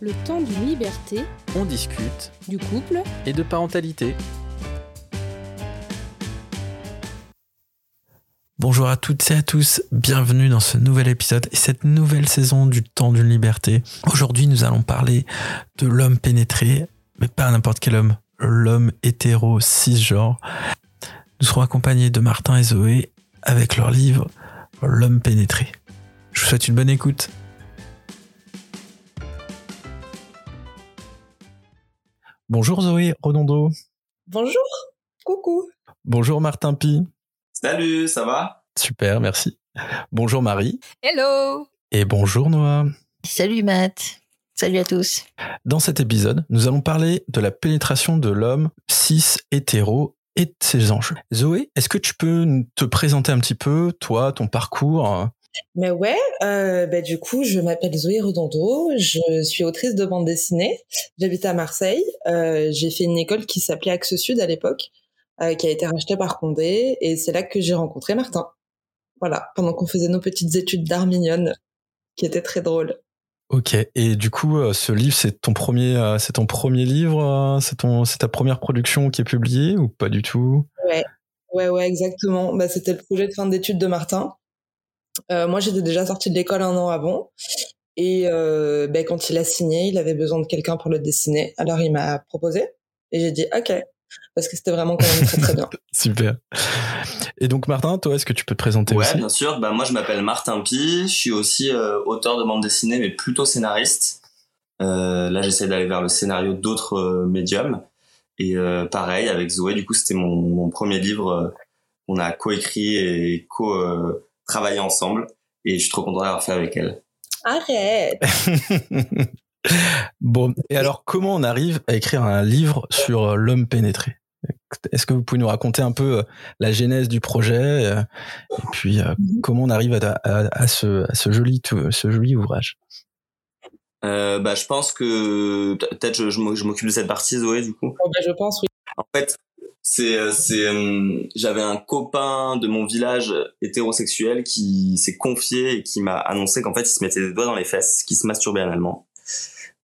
Le temps d'une liberté, On discute du couple, et de parentalité. Bonjour à toutes et à tous, bienvenue dans ce nouvel épisode et cette nouvelle saison du temps d'une liberté. Aujourd'hui nous allons parler de l'homme pénétré, mais pas n'importe quel homme, l'homme hétéro cisgenre. Nous serons accompagnés de Martin et Zoé avec leur livre L'homme pénétré. Je vous souhaite une bonne écoute. Bonjour Zoé Redondo. Bonjour, coucou. Bonjour Martin Pi. Salut, ça va? Super, merci. Bonjour Marie. Hello Et bonjour Noah. Salut Matt. Salut à tous. Dans cet épisode, nous allons parler de la pénétration de l'homme cis hétéro et de ses enjeux. Zoé, est-ce que tu peux te présenter un petit peu, toi, ton parcours? Mais ouais, euh, bah, du coup, je m'appelle Zoé Redondo, je suis autrice de bande dessinée, j'habite à Marseille, euh, j'ai fait une école qui s'appelait Axe Sud à l'époque, euh, qui a été rachetée par Condé, et c'est là que j'ai rencontré Martin. Voilà, pendant qu'on faisait nos petites études d'art mignonnes, qui étaient très drôles. Ok, et du coup, euh, ce livre, c'est ton premier, euh, c'est ton premier livre, euh, c'est ton, c'est ta première production qui est publiée ou pas du tout? Ouais, ouais, ouais, exactement. Bah, c'était le projet de fin d'études de Martin. Euh, moi, j'étais déjà sortie de l'école un an avant. Et euh, bah, quand il a signé, il avait besoin de quelqu'un pour le dessiner. Alors, il m'a proposé. Et j'ai dit OK. Parce que c'était vraiment quand même très, très bien. Super. Et donc Martin, toi, est-ce que tu peux te présenter Ouais, aussi? bien sûr. Bah, moi, je m'appelle Martin Pi. Je suis aussi euh, auteur de bande dessinée, mais plutôt scénariste. Euh, là, j'essaie d'aller vers le scénario d'autres euh, médiums. Et euh, pareil, avec Zoé, du coup, c'était mon, mon premier livre euh, qu'on a coécrit et co-travaillé ensemble. Et je suis trop content d'avoir fait avec elle. Arrête Bon, et alors comment on arrive à écrire un livre sur euh, l'homme pénétré? Est-ce que vous pouvez nous raconter un peu euh, la genèse du projet euh, et puis Mhm. comment on arrive à, à- à ce, à ce joli tout- ce joli ouvrage? Euh, bah, je pense que peut-être je, je m'oc- je m'occupe de cette partie, Zoé, du coup. Bon, bah, Je pense, oui. En fait, c'est euh, c'est euh, j'avais un copain de mon village hétérosexuel qui s'est confié et qui m'a annoncé qu'en fait il se mettait des doigts dans les fesses, qu'il se masturbait analement.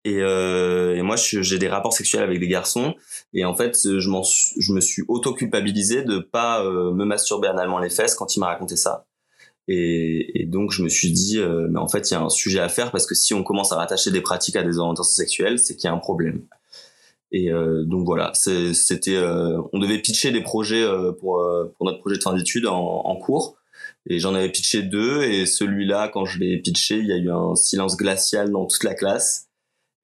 Et, euh, et moi j'ai des rapports sexuels avec des garçons et en fait je m'en je me suis auto culpabilisé de pas euh, me masturber analement les fesses quand il m'a raconté ça. Et, et donc je me suis dit euh, mais en fait il y a un sujet à faire parce que si on commence à rattacher des pratiques à des orientations sexuelles, c'est qu'il y a un problème. Et euh, donc voilà, c'était, euh, on devait pitcher des projets euh, pour euh, pour notre projet de fin d'études en, en cours. Et j'en avais pitché deux, et celui-là, quand je l'ai pitché, il y a eu un silence glacial dans toute la classe.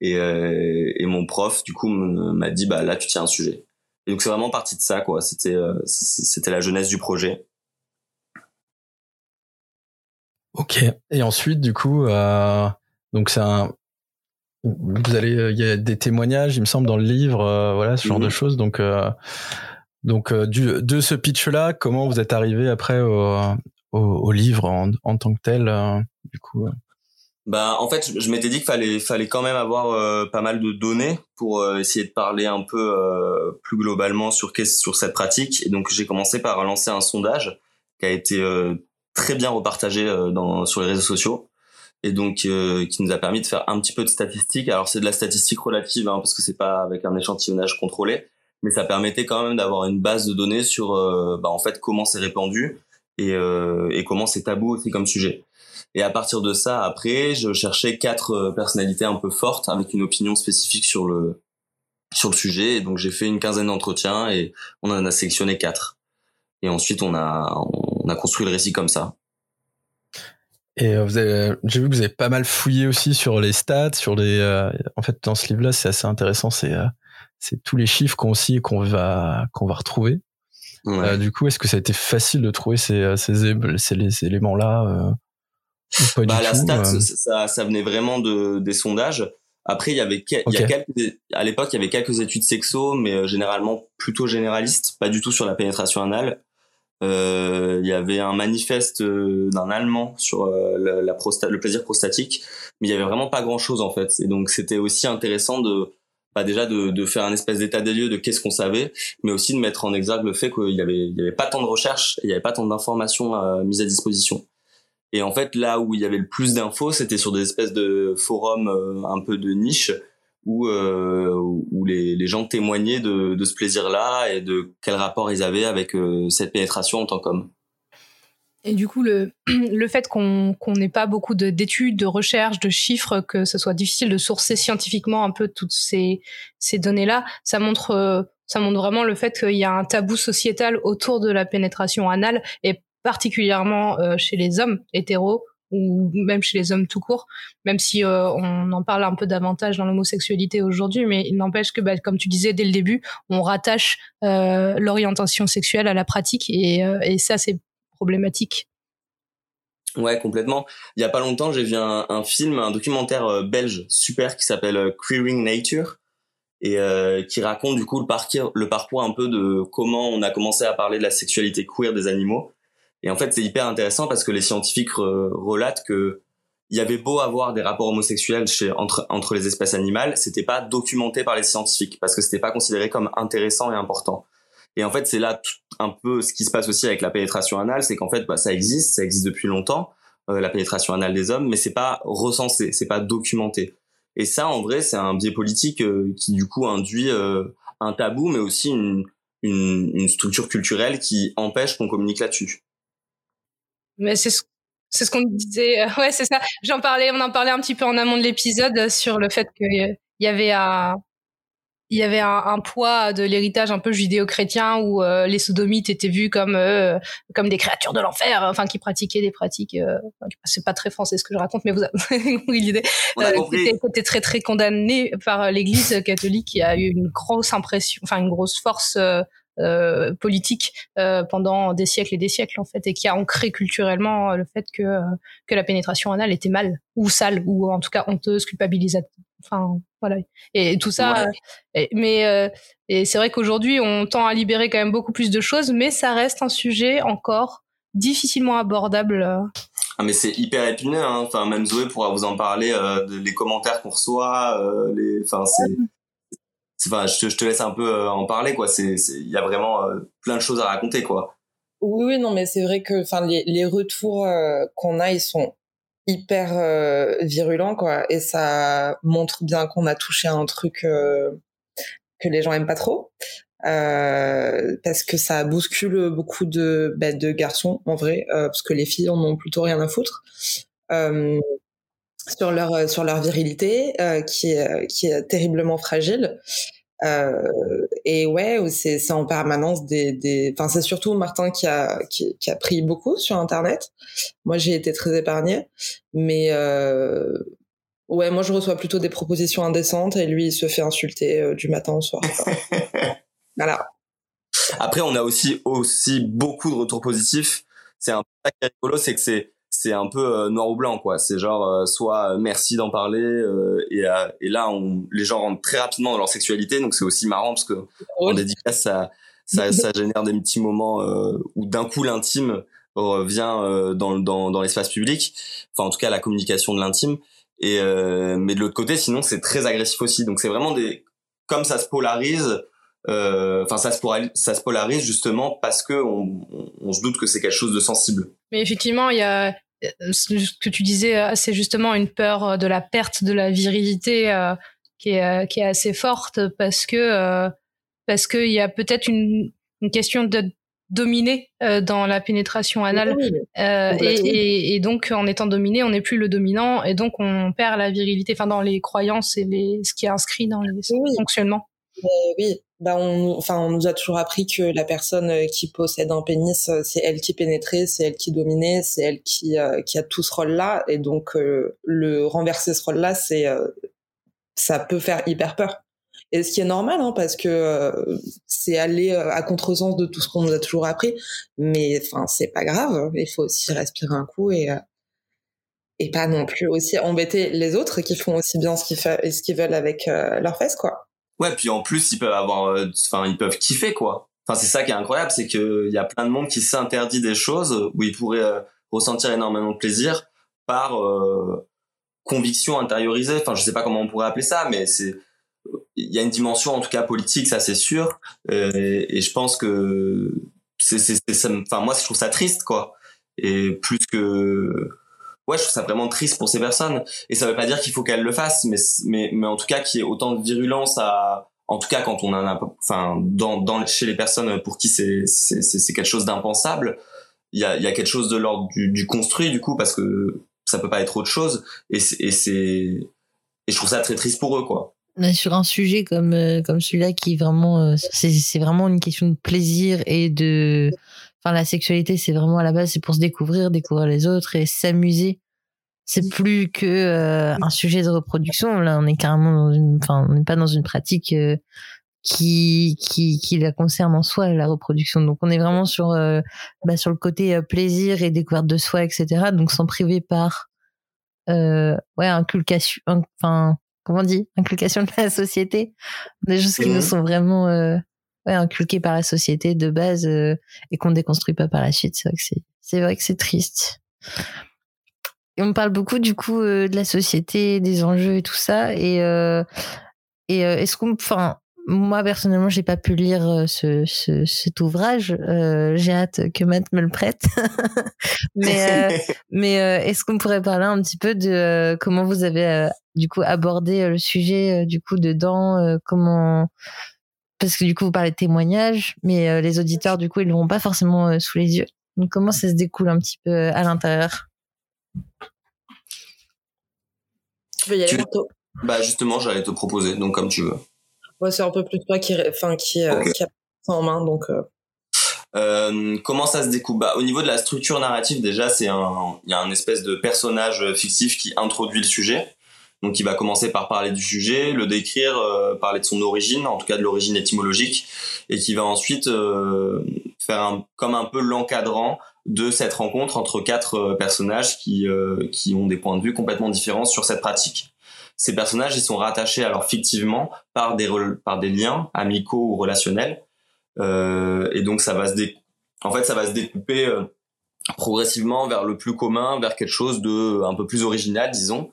Et, euh, et mon prof, du coup, m'a dit, bah là, tu tiens un sujet. Et donc c'est vraiment parti de ça, quoi. C'était euh, c'était la jeunesse du projet. Ok. Et ensuite, du coup, donc c'est un vous allez, il y a des témoignages, il me semble, dans le livre, euh, voilà, ce genre Mhm. de choses. Donc, euh, donc euh, du, de ce pitch-là, comment vous êtes arrivé après au, au, au livre en, en tant que tel, euh, du coup euh? Bah, en fait, je, m'étais dit qu'il fallait, fallait quand même avoir euh, pas mal de données pour euh, essayer de parler un peu euh, plus globalement sur, sur cette pratique. Et donc, j'ai commencé par lancer un sondage qui a été euh, très bien repartagé euh, dans, sur les réseaux sociaux et donc euh, qui nous a permis de faire un petit peu de statistiques. Alors, c'est de la statistique relative hein, parce que c'est pas avec un échantillonnage contrôlé, mais ça permettait quand même d'avoir une base de données sur euh, bah, en fait comment c'est répandu et, euh, et comment c'est tabou aussi comme sujet. Et à partir de ça, après, je cherchais quatre euh, personnalités un peu fortes avec une opinion spécifique sur le sur le sujet. Et donc j'ai fait une quinzaine d'entretiens et on en a sélectionné quatre. Et ensuite on a on a construit le récit comme ça. Et euh, vous avez, j'ai vu que vous avez pas mal fouillé aussi sur les stats, sur les. euh, en fait, dans ce livre-là, c'est assez intéressant. C'est euh, c'est tous les chiffres qu'on aussi qu'on va qu'on va retrouver. Ouais. Euh, du coup, est-ce que ça a été facile de trouver ces euh, ces, ces, ces éléments-là euh, ou pas bah, du la tout stat, euh, ça, ça, ça venait vraiment de des sondages. Après, il y avait il y a quelques à l'époque, il y avait quelques études sexo, mais euh, généralement plutôt généralistes, pas du tout sur la pénétration anale. Euh, il y avait un manifeste euh, d'un Allemand sur euh, la, la prosta- le plaisir prostatique, mais il y avait vraiment pas grand chose en fait. Et donc c'était aussi intéressant de bah déjà de, faire un espèce d'état des lieux de qu'est-ce qu'on savait, mais aussi de mettre en exergue le fait qu'il y avait pas tant de recherches, il y avait pas tant d'informations euh, mises à disposition. Et en fait, là où il y avait le plus d'infos, c'était sur des espèces de forums un peu de niche où, où les, gens témoignaient de, ce plaisir-là et de quel rapport ils avaient avec cette pénétration en tant qu'homme. Et du coup, le, fait qu'on n'ait pas beaucoup d'études, de, recherches, de chiffres, que ce soit difficile de sourcer scientifiquement un peu toutes ces, données-là, ça montre, euh, ça montre vraiment le fait qu'il y a un tabou sociétal autour de la pénétration anale, et particulièrement euh, chez les hommes hétéros ou même chez les hommes tout court, même si euh, on en parle un peu davantage dans l'homosexualité aujourd'hui, mais il n'empêche que, bah, comme tu disais dès le début, on rattache l'orientation sexuelle à la pratique, et, et ça c'est problématique. Ouais, complètement. Il y a pas longtemps, j'ai vu un, un, film, un documentaire euh, belge super qui s'appelle euh, Queering Nature et euh, qui raconte du coup le parcours, le parcours un peu de comment on a commencé à parler de la sexualité queer des animaux. Et en fait, c'est hyper intéressant parce que les scientifiques relatent que il y avait beau avoir des rapports homosexuels entre les espèces animales, c'était pas documenté par les scientifiques parce que c'était pas considéré comme intéressant et important. Et en fait, c'est là un peu ce qui se passe aussi avec la pénétration anale, c'est qu'en fait, bah, ça existe, ça existe depuis longtemps, euh, la pénétration anale des hommes, mais c'est pas recensé, c'est pas documenté. Et ça, en vrai, c'est un biais politique euh, qui du coup induit euh, un tabou, mais aussi une structure culturelle qui empêche qu'on communique là-dessus. Mais c'est ce c'est ce qu'on disait. Ouais, c'est ça. J'en parlais, on en parlait un petit peu en amont de l'épisode sur le fait qu'il y avait un, il y avait un, poids de l'héritage un peu judéo-chrétien où euh, les sodomites étaient vus comme euh, comme des créatures de l'enfer, enfin qui pratiquaient des pratiques. Euh, c'est pas très français ce que je raconte, mais vous avez compris l'idée. Euh, qui très très condamné par l'Église catholique qui a eu une grosse impression, enfin une grosse force. Politique pendant des siècles et des siècles en fait et qui a ancré culturellement le fait que que la pénétration anale était mal ou sale ou en tout cas honteuse culpabilisatrice Enfin, voilà. Et tout ça. mais euh, et c'est vrai qu'aujourd'hui, on tend à libérer quand même beaucoup plus de choses, mais ça reste un sujet encore difficilement abordable. Euh. Ah mais c'est hyper épineux. Hein. Enfin, même Zoé pourra vous en parler. Euh, les commentaires qu'on reçoit. les. Enfin, c'est. Enfin, je te, laisse un peu en parler, quoi. Il y a vraiment plein de choses à raconter, quoi. Oui, oui, non, mais c'est vrai que, les, retours qu'on a, ils sont hyper euh, virulent quoi et ça montre bien qu'on a touché à un truc euh, que les gens aiment pas trop euh, parce que ça bouscule beaucoup de bah, de garçons en vrai parce que les filles en ont plutôt rien à foutre sur leur sur leur virilité qui est qui est terriblement fragile euh, et ouais, c'est en permanence des, des... Enfin, c'est surtout Martin qui a, qui, qui, a pris beaucoup sur Internet. Moi, j'ai été très épargnée. Mais euh... ouais, moi, je reçois plutôt des propositions indécentes et lui, il se fait insulter euh, du matin au soir. voilà. Après, on a aussi, aussi beaucoup de retours positifs. C'est un peu rigolo, c'est que c'est c'est un peu euh, noir ou blanc quoi. C'est genre euh, soit euh, merci d'en parler et, et là on, les gens rentrent très rapidement dans leur sexualité donc c'est aussi marrant parce que en dédicace ça ça, ça génère des petits moments où d'un coup l'intime vient dans dans, dans l'espace public. Enfin en tout cas la communication de l'intime. Et mais de l'autre côté sinon c'est très agressif aussi. Donc c'est vraiment des comme ça se polarise enfin ça se polarise, ça se polarise justement parce que on, on se doute que c'est quelque chose de sensible. Mais effectivement il y a ce que tu disais, euh, c'est justement une peur euh, de la perte de la virilité qui, est, qui est assez forte parce que parce qu'il y a peut-être une, une question de dominer dans la pénétration anale. Et, et, donc en étant dominé on n'est plus le dominant et donc on perd la virilité. Enfin dans les croyances et les ce qui est inscrit dans les fonctionnements oui bah on, enfin, on nous a toujours appris que la personne euh, qui possède un pénis, euh, c'est elle qui pénétrait, c'est elle qui dominait, c'est elle qui, euh, qui a tout ce rôle-là. Et donc, le renverser ce rôle-là, c'est, ça peut faire hyper peur. Et ce qui est normal, hein, parce que c'est aller à contresens de tout ce qu'on nous a toujours appris. Mais enfin, c'est pas grave. Il faut aussi respirer un coup et et pas non plus aussi embêter les autres qui font aussi bien ce qu'ils, ce qu'ils veulent avec leurs fesses, quoi. Ouais, puis en plus ils peuvent avoir, euh, enfin ils peuvent kiffer quoi. Enfin c'est ça qui est incroyable, c'est que il y a plein de monde qui s'interdit des choses où ils pourraient euh, ressentir énormément de plaisir par euh, conviction intériorisée. Enfin je sais pas comment on pourrait appeler ça, mais c'est il y a une dimension en tout cas politique, ça c'est sûr. Et, et, je pense que c'est c'est enfin moi je trouve ça triste quoi. Et plus que ouais, je trouve ça vraiment triste pour ces personnes. Et ça veut pas dire qu'il faut qu'elles le fassent, mais, mais, mais en tout cas, qu'il y ait autant de virulence à, en tout cas, quand on en a, enfin, dans, dans, chez les personnes pour qui c'est, c'est, c'est quelque chose d'impensable, il y a, y a quelque chose de l'ordre du, construit, du coup, parce que ça peut pas être autre chose. Et et je trouve ça très triste pour eux, quoi. Sur un sujet comme euh, comme celui-là qui est vraiment euh, c'est c'est vraiment une question de plaisir et de enfin la sexualité c'est vraiment à la base c'est pour se découvrir découvrir les autres et s'amuser. C'est plus que euh, un sujet de reproduction. Là on est carrément dans une enfin on n'est pas dans une pratique qui qui qui la concerne en soi la reproduction. Donc on est vraiment sur bah, sur le côté plaisir et découverte de soi etc donc sans priver par euh, ouais inculcation enfin comment on dit? Inculcation de la société. Des choses qui nous sont vraiment euh, ouais, inculquées par la société de base euh, et qu'on déconstruit pas par la suite. C'est vrai que c'est c'est vrai que c'est triste. Et on parle beaucoup du coup euh, de la société des enjeux et tout ça. Et euh, et est-ce qu'on enfin moi personnellement j'ai pas pu lire euh, ce, ce cet ouvrage. Euh, j'ai hâte que Matt me le prête. Mais euh, mais euh, est-ce qu'on pourrait parler un petit peu de euh, comment vous avez du coup abordé le sujet du coup dedans comment parce que du coup vous parlez de témoignages mais les auditeurs du coup ils l'ont pas forcément sous les yeux donc comment ça se découle un petit peu à l'intérieur? Tu veux y aller bientôt bah justement j'allais te proposer donc comme tu veux Ouais, c'est un peu plus toi qui, enfin, qui, euh, okay. qui a ça en main, donc. Euh... Euh, comment ça se découpe bah, Au niveau de la structure narrative, déjà, c'est un, il y a un espèce de personnage fictif qui introduit le sujet. Donc, il va commencer par parler du sujet, le décrire, euh, parler de son origine, en tout cas de l'origine étymologique, et qui va ensuite euh, faire un, comme un peu l'encadrant de cette rencontre entre quatre personnages qui, qui ont des points de vue complètement différents sur cette pratique. Ces personnages ils sont rattachés alors fictivement par des par des liens amicaux ou relationnels euh, et donc ça va se dé... en fait ça va se découper euh, progressivement vers le plus commun vers quelque chose de un peu plus original disons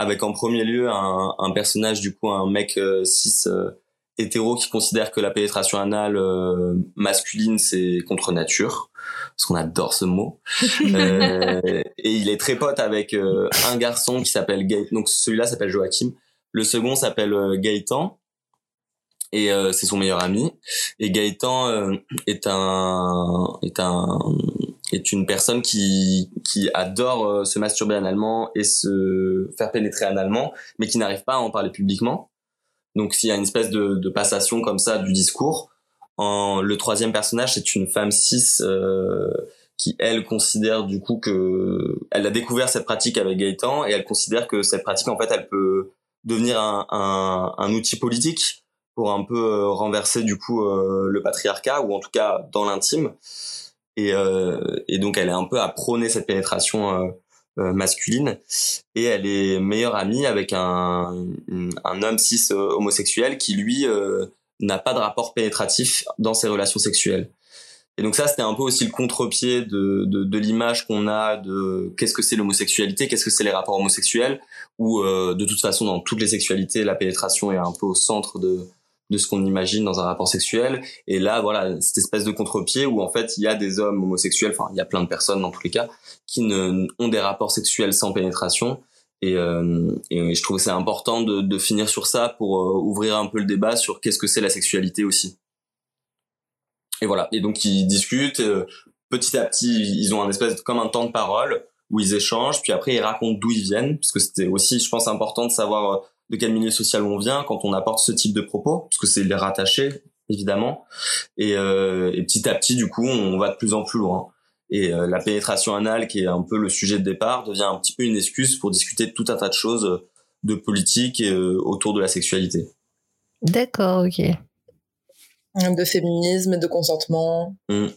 avec en premier lieu un, un personnage du coup un mec euh, cis euh, hétéro qui considère que la pénétration anale euh, masculine c'est contre nature parce qu'on adore ce mot. Euh, et il est très pote avec euh, un garçon qui s'appelle Gaëtan donc celui-là s'appelle Joachim. Le second s'appelle euh, Gaëtan. Et euh, c'est son meilleur ami. Et Gaëtan est un est un est une personne qui qui adore se masturber analement et se faire pénétrer analement mais qui n'arrive pas à en parler publiquement donc s'il y a une espèce de, de, passation comme ça du discours. En, le troisième personnage, c'est une femme cis euh, qui, elle, considère du coup que elle a découvert cette pratique avec Gaëtan et elle considère que cette pratique, en fait, elle peut devenir un, un, un outil politique pour un peu euh, renverser du coup euh, le patriarcat ou en tout cas dans l'intime. Et, euh, et donc elle est un peu à prôner cette pénétration euh, euh, masculine et elle est meilleure amie avec un, homme cis homosexuel qui lui n'a pas de rapport pénétratif dans ses relations sexuelles. Et donc ça, c'était un peu aussi le contre-pied de, l'image qu'on a de qu'est-ce que c'est l'homosexualité, qu'est-ce que c'est les rapports homosexuels, où de toute façon, dans toutes les sexualités, la pénétration est un peu au centre de, de ce qu'on imagine dans un rapport sexuel. Et là, voilà, cette espèce de contre-pied où en fait il y a des hommes homosexuels, enfin il y a plein de personnes dans tous les cas, qui ne, ont des rapports sexuels sans pénétration. Et, euh, et je trouve que c'est important de, de, finir sur ça pour euh, ouvrir un peu le débat sur qu'est-ce que c'est la sexualité aussi. Et voilà. Et donc ils discutent. Euh, petit à petit, ils ont un espèce de, comme un temps de parole où ils échangent. Puis après, ils racontent d'où ils viennent, parce que c'était aussi, je pense, important de savoir euh, de quel milieu social on vient quand on apporte ce type de propos, parce que c'est les rattacher évidemment. Et, euh, et, petit à petit, du coup, on va de plus en plus loin. Et euh, la pénétration anale, qui est un peu le sujet de départ, devient un petit peu une excuse pour discuter de tout un tas de choses de politique et, euh, autour de la sexualité. D'accord, ok. De féminisme et de consentement. Mmh.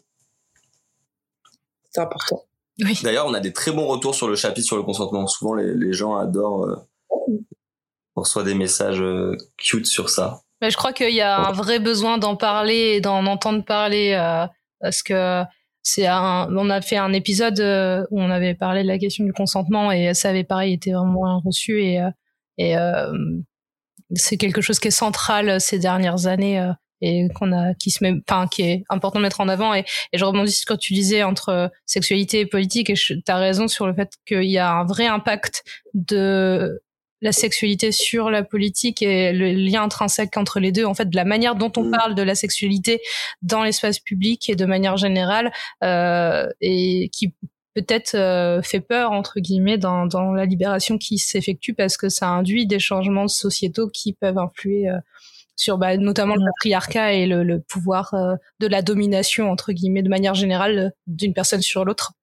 C'est important. Oui. D'ailleurs, on a des très bons retours sur le chapitre sur le consentement. Souvent, les, les gens adorent. Euh, on reçoit des messages euh, cute sur ça. Mais je crois qu'il y a un vrai besoin d'en parler et d'en entendre parler euh, parce que c'est un, on a fait un épisode euh, où on avait parlé de la question du consentement et ça avait pareil été vraiment reçu et et euh, c'est quelque chose qui est central ces dernières années et qu'on a qui se met enfin qui est important de mettre en avant et, et je rebondis sur ce que tu disais entre sexualité et politique et tu as raison sur le fait qu'il y a un vrai impact de la sexualité sur la politique et le lien intrinsèque entre les deux, en fait, de la manière dont on mm. parle de la sexualité dans l'espace public et de manière générale, euh, et qui peut-être euh, fait peur entre guillemets dans, dans la libération qui s'effectue parce que ça induit des changements sociétaux qui peuvent influer euh, sur bah, notamment le mm. patriarcat et le, le pouvoir euh, de la domination entre guillemets de manière générale d'une personne sur l'autre.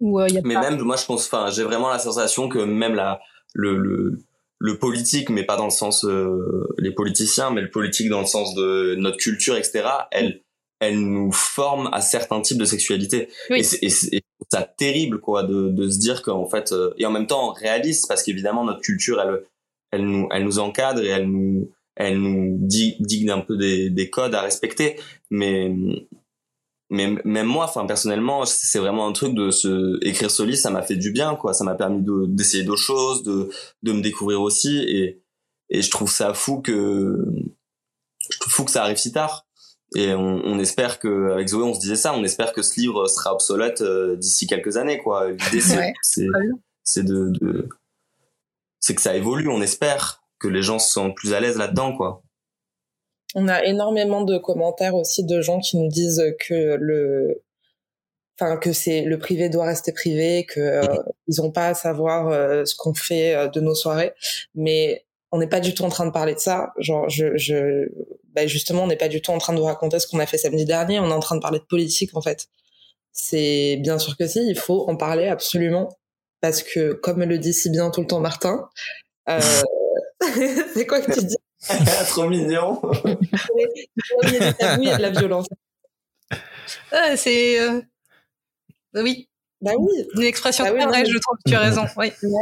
Y a mais même moi je pense enfin j'ai vraiment la sensation que même la le, le, le politique, mais pas dans le sens euh, les politiciens, mais le politique dans le sens de notre culture, etc. Elle, elle nous forme à certains types de sexualité. Et c'est ça terrible, quoi, de, de se dire qu'en fait, euh, et en même temps réaliste, parce qu'évidemment notre culture, elle, elle nous, elle nous encadre et elle nous, elle nous dit, dit un peu des, des codes à respecter. Mais mais même moi enfin personnellement c'est vraiment un truc de se écrire ce livre ça m'a fait du bien quoi. Ça m'a permis de d'essayer d'autres choses de de me découvrir aussi. Et et je trouve ça fou que je trouve fou que ça arrive si tard. Et on, on espère que avec Zoé on se disait ça on espère que ce livre sera obsolète euh, d'ici quelques années quoi. L'idée c'est c'est de, de c'est que ça évolue on espère que les gens sont plus à l'aise là-dedans quoi on a énormément de commentaires aussi de gens qui nous disent que le, enfin que c'est le privé doit rester privé, que euh, ils ont pas à savoir euh, ce qu'on fait euh, de nos soirées, mais on n'est pas du tout en train de parler de ça. Genre, je, je ben justement, on n'est pas du tout en train de vous raconter ce qu'on a fait samedi dernier. On est en train de parler de politique en fait. C'est bien sûr que si, il faut en parler absolument parce que comme le dit si bien tout le temps Martin, euh... c'est quoi que tu dis? Trop mignon. il y a il y a de la violence. Ah, c'est. Euh... Oui. Bah oui. Une expression bah vraie, je trouve. Tu as raison. Oui. Bah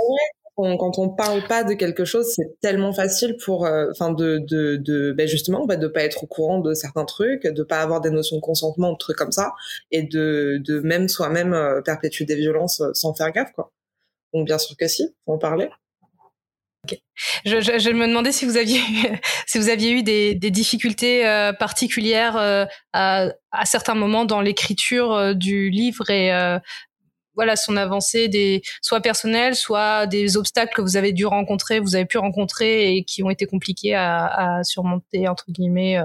quand on parle pas de quelque chose, c'est tellement facile pour, euh, enfin, de, de, de, ben justement, bah, de pas être au courant de certains trucs, de pas avoir des notions de consentement, de trucs comme ça, et de, de même soi-même euh, perpétuer des violences euh, sans faire gaffe, quoi. Donc bien sûr que si, faut en parler. Je, me demandais si vous aviez si vous aviez eu des, difficultés euh, particulières euh, à, certains moments dans l'écriture euh, du livre et voilà son avancée des soit personnelles soit des obstacles que vous avez dû rencontrer vous avez pu rencontrer et qui ont été compliqués à, surmonter entre guillemets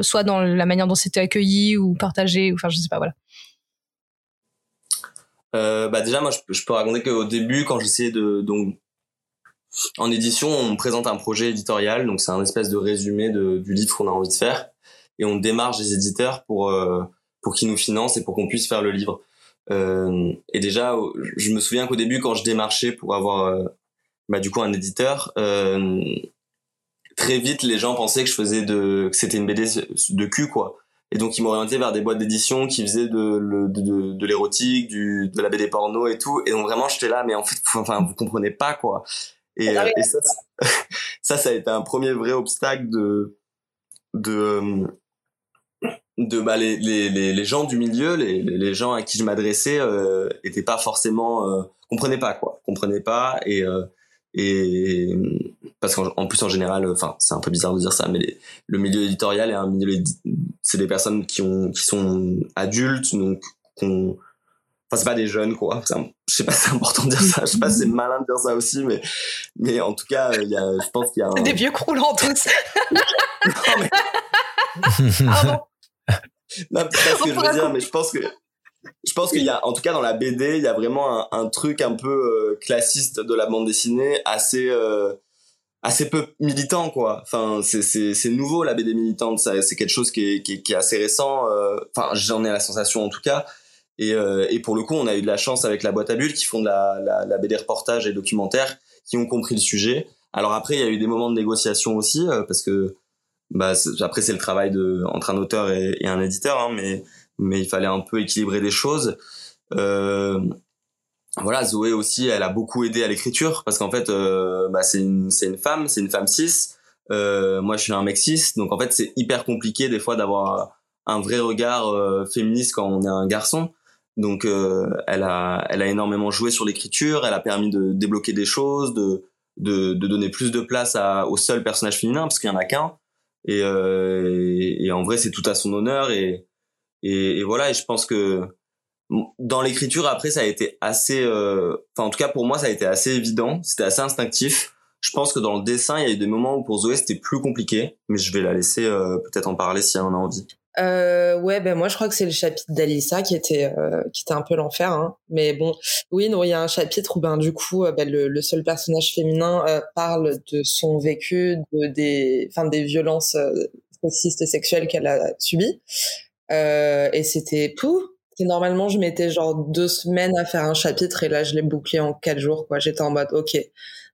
soit dans la manière dont c'était accueilli ou partagé enfin je sais pas voilà. Bah déjà moi je, je peux raconter qu'au début quand j'essayais de donc en édition, on présente un projet éditorial, donc c'est un espèce de résumé de, du livre qu'on a envie de faire, et on démarche des éditeurs pour euh, pour qu'ils nous financent et pour qu'on puisse faire le livre. Euh, et déjà, je me souviens qu'au début, quand je démarchais pour avoir euh, bah, du coup un éditeur, euh, très vite les gens pensaient que je faisais de que c'était une BD de cul quoi. Et donc ils m'orientaient vers des boîtes d'édition qui faisaient de, de, de, l'érotique, du de la BD porno et tout. Et donc vraiment j'étais là, mais en fait, enfin vous comprenez pas quoi. Et, euh, et ça, ça, ça a été un premier vrai obstacle de, de, de bah, les, les, les, gens du milieu, les, les gens à qui je m'adressais, euh, étaient pas forcément, euh, comprenaient pas quoi, comprenaient pas et euh, et parce qu'en plus en général, enfin c'est un peu bizarre de dire ça, mais le milieu éditorial est un milieu, c'est des personnes qui ont qui sont adultes donc qu'on enfin c'est pas des jeunes quoi. Je sais pas si c'est important de dire ça. Je sais pas si c'est malin de dire ça aussi mais mais en tout cas il y a je pense qu'il y a un... des vieux croulants tous. Non mais Pardon. non c'est pas ce que je veux dire mais je pense que je pense qu'il y a en tout cas dans la BD il y a vraiment un, un truc un peu euh, classiste de la bande dessinée assez euh, assez peu militant quoi. Enfin c'est c'est c'est nouveau la BD militante. Ça c'est quelque chose qui est qui est, qui est assez récent euh, enfin j'en ai la sensation en tout cas et, euh, et pour le coup, on a eu de la chance avec la boîte à bulles qui font de la, la, la BD reportage et documentaire, qui ont compris le sujet. Alors après, il y a eu des moments de négociation aussi, euh, parce que bah, après c'est le travail de entre un auteur et, et un éditeur, hein, mais mais il fallait un peu équilibrer des choses. Euh, voilà, Zoé aussi, elle a beaucoup aidé à l'écriture parce qu'en fait, euh, bah, c'est une une femme, c'est une femme cis. Euh, moi, je suis un mec cis, donc en fait, c'est hyper compliqué des fois d'avoir un vrai regard euh, féministe quand on est un garçon. Donc euh, elle a elle a énormément joué sur l'écriture, elle a permis de débloquer des choses, de de, de donner plus de place à, au seul personnage féminin parce qu'il y en a qu'un. et, et, en vrai c'est tout à son honneur et, et, et voilà et je pense que dans l'écriture après ça a été assez enfin en tout cas pour moi ça a été assez évident c'était assez instinctif je pense que dans le dessin, il y a eu des moments où pour Zoé c'était plus compliqué, mais je vais la laisser euh, peut-être en parler si elle en a envie. Euh, ouais, ben moi je crois que c'est le chapitre d'Alissa qui était euh, qui était un peu l'enfer, hein. mais bon, oui, il y a un chapitre où ben du coup ben, le, le, seul personnage féminin parle de son vécu, de des, enfin des violences sexistes et sexuelles qu'elle a subies, et c'était pou. Normalement, je mettais genre deux semaines à faire un chapitre et là, je l'ai bouclé en quatre jours. Quoi, j'étais en mode, ok,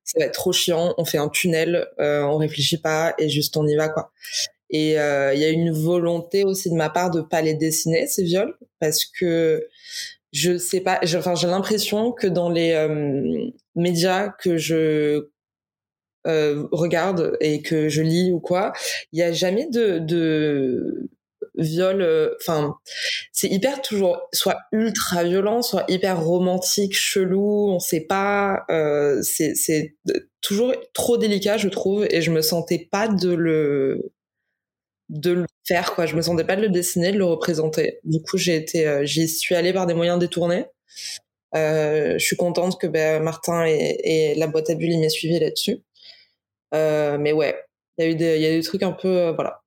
ça va être trop chiant, on fait un tunnel, euh, on réfléchit pas et juste on y va quoi. Et euh, il y a une volonté aussi de ma part de pas les dessiner ces viols parce que je sais pas, enfin j'ai l'impression que dans les euh, médias que je euh, regarde et que je lis ou quoi, il y a jamais de, de viol euh, enfin c'est hyper toujours soit ultra violent soit hyper romantique chelou on sait pas euh, c'est c'est toujours trop délicat je trouve et je me sentais pas de le de le faire quoi. Je me sentais pas de le dessiner de le représenter. Du coup j'ai été euh, j'y suis allée par des moyens détournés. Euh, je suis contente que ben, Martin et, la boîte à bulles m'aient suivi là-dessus. Euh, mais ouais il y a eu des il y a des trucs un peu voilà.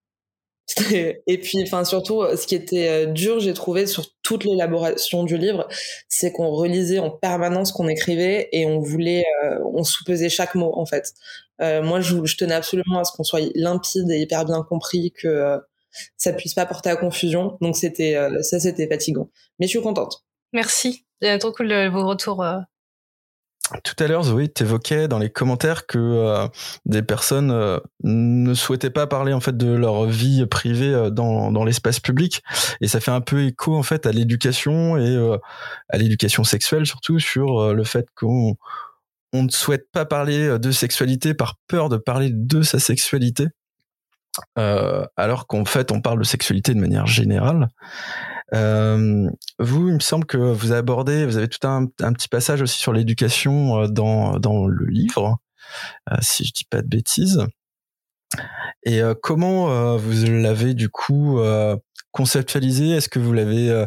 Et puis, enfin, surtout, ce qui était dur, j'ai trouvé sur toute l'élaboration du livre, c'est qu'on relisait en permanence ce qu'on écrivait et on voulait, on sous-pesait chaque mot, en fait. Euh, moi, je, je, tenais absolument à ce qu'on soit limpide et hyper bien compris, que euh, ça puisse pas porter à confusion. Donc, c'était, ça, c'était fatigant. Mais je suis contente. Merci. C'est trop cool vos retours tout à l'heure, Zoé, t'évoquais dans les commentaires que euh, des personnes euh, ne souhaitaient pas parler en fait de leur vie privée euh, dans, dans l'espace public, et ça fait un peu écho en fait à l'éducation et à l'éducation sexuelle surtout sur le fait qu'on on ne souhaite pas parler de sexualité par peur de parler de sa sexualité, alors qu'en fait on parle de sexualité de manière générale. Euh, vous, il me semble que vous abordez, vous avez tout un, petit passage aussi sur l'éducation euh, dans, dans le livre, euh, si je dis pas de bêtises. Et euh, comment euh, vous l'avez du coup conceptualisé? Est-ce que vous l'avez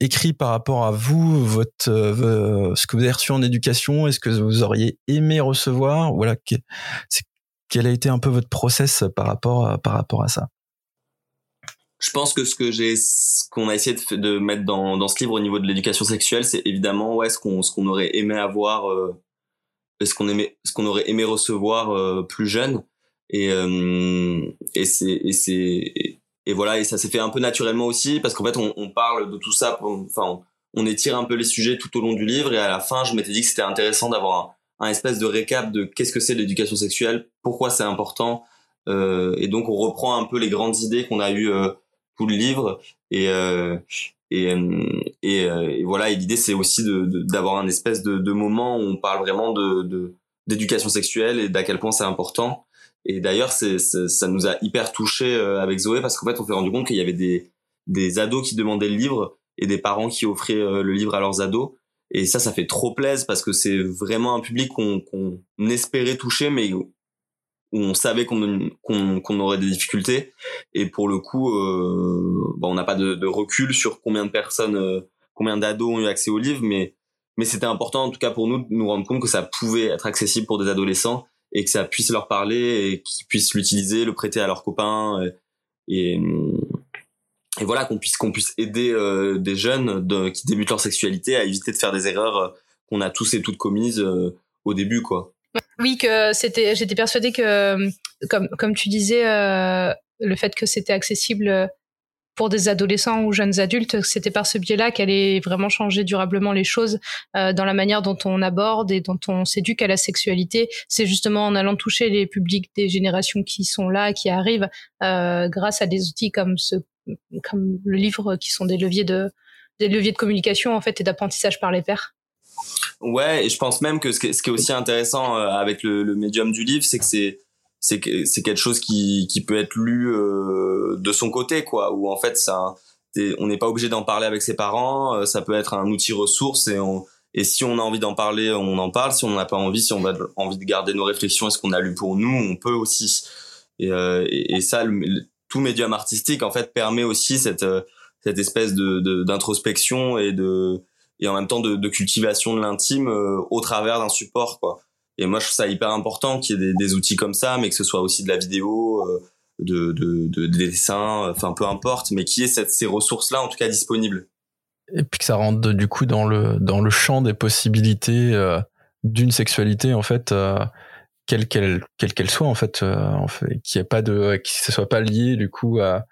écrit par rapport à vous, votre ce que vous avez reçu en éducation Est-ce que vous auriez aimé recevoir Voilà, quel a été un peu votre process par rapport par rapport à ça? Je pense que ce que j'ai, ce qu'on a essayé de, de, mettre dans, dans ce livre au niveau de l'éducation sexuelle, c'est évidemment ouais ce qu'on ce qu'on aurait aimé avoir, euh, ce qu'on aimait, ce qu'on aurait aimé recevoir euh, plus jeune, et euh, et c'est et c'est et, voilà et ça s'est fait un peu naturellement aussi parce qu'en fait on, parle de tout ça, enfin on, étire un peu les sujets tout au long du livre et à la fin je m'étais dit que c'était intéressant d'avoir un, espèce de récap de qu'est-ce que c'est l'éducation sexuelle, pourquoi c'est important, euh, et donc on reprend un peu les grandes idées qu'on a eues le livre et euh, euh, euh, voilà et l'idée c'est aussi d'avoir un espèce de, moment où on parle vraiment d'éducation sexuelle et d'à quel point c'est important et d'ailleurs c'est ça nous a hyper touché avec Zoé parce qu'en fait on s'est rendu compte qu'il y avait des des ados qui demandaient le livre et des parents qui offraient le livre à leurs ados. Et ça ça fait trop plaisir parce que c'est vraiment un public qu'on qu'on espérait toucher mais où on savait qu'on qu'on aurait des difficultés. Et pour le coup euh, bon, on n'a pas de, de, recul sur combien de personnes euh, combien d'ados ont eu accès au livre mais mais c'était important en tout cas pour nous de nous rendre compte que ça pouvait être accessible pour des adolescents et que ça puisse leur parler et qu'ils puissent l'utiliser le prêter à leurs copains et, et, voilà qu'on puisse qu'on puisse aider euh, des jeunes qui débutent leur sexualité à éviter de faire des erreurs euh, qu'on a tous et toutes commises euh, au début quoi oui, que c'était. J'étais persuadée que, comme comme tu disais, euh, le fait que c'était accessible pour des adolescents ou jeunes adultes, c'était par ce biais-là qu'elle allait vraiment changer durablement les choses euh, dans la manière dont on aborde et dont on s'éduque à la sexualité. C'est justement en allant toucher les publics des générations qui sont là, qui arrivent, euh, grâce à des outils comme ce, comme le livre, qui sont des leviers de des leviers de communication en fait et d'apprentissage par les pairs. Ouais, et je pense même que ce qui est, aussi intéressant euh, avec le médium du livre, c'est que c'est c'est c'est quelque chose qui qui peut être lu euh, de son côté quoi. Où en fait ça on n'est pas obligé d'en parler avec ses parents euh, ça peut être un outil ressource et on et si on a envie d'en parler on en parle. Si on n'a pas envie si on a envie de garder nos réflexions et ce qu'on a lu pour nous on peut aussi. Et, euh, et, ça, tout médium artistique en fait permet aussi cette cette espèce de d'introspection et de et en même temps de, de cultivation de l'intime au travers d'un support quoi. Et moi je trouve ça hyper important qu'il y ait des, outils comme ça, mais que ce soit aussi de la vidéo, de, de, de, des dessins, enfin peu importe, mais qui ait cette, ces ressources là en tout cas disponibles. Et puis que ça rentre du coup dans le dans le champ des possibilités euh, d'une sexualité en fait euh, quelle qu'elle quelle qu'elle soit en fait euh, en fait qui est pas de qui ne soit pas lié du coup à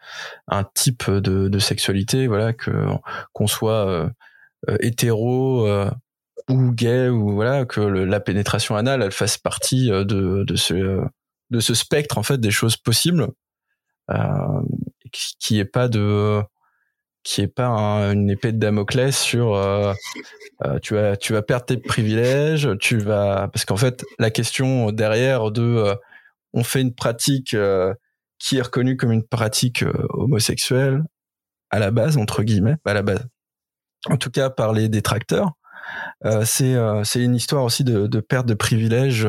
un type de, de sexualité voilà que qu'on soit hétéro ou gay ou voilà que la pénétration anale elle fasse partie de de ce de ce spectre en fait des choses possibles qui est pas de qui est pas une épée de Damoclès sur euh, euh, tu vas tu vas perdre tes privilèges, tu vas parce qu'en fait la question derrière de euh, on fait une pratique qui est reconnue comme une pratique homosexuelle à la base entre guillemets, à la base. En tout cas par les détracteurs, c'est c'est une histoire aussi de, perte de privilèges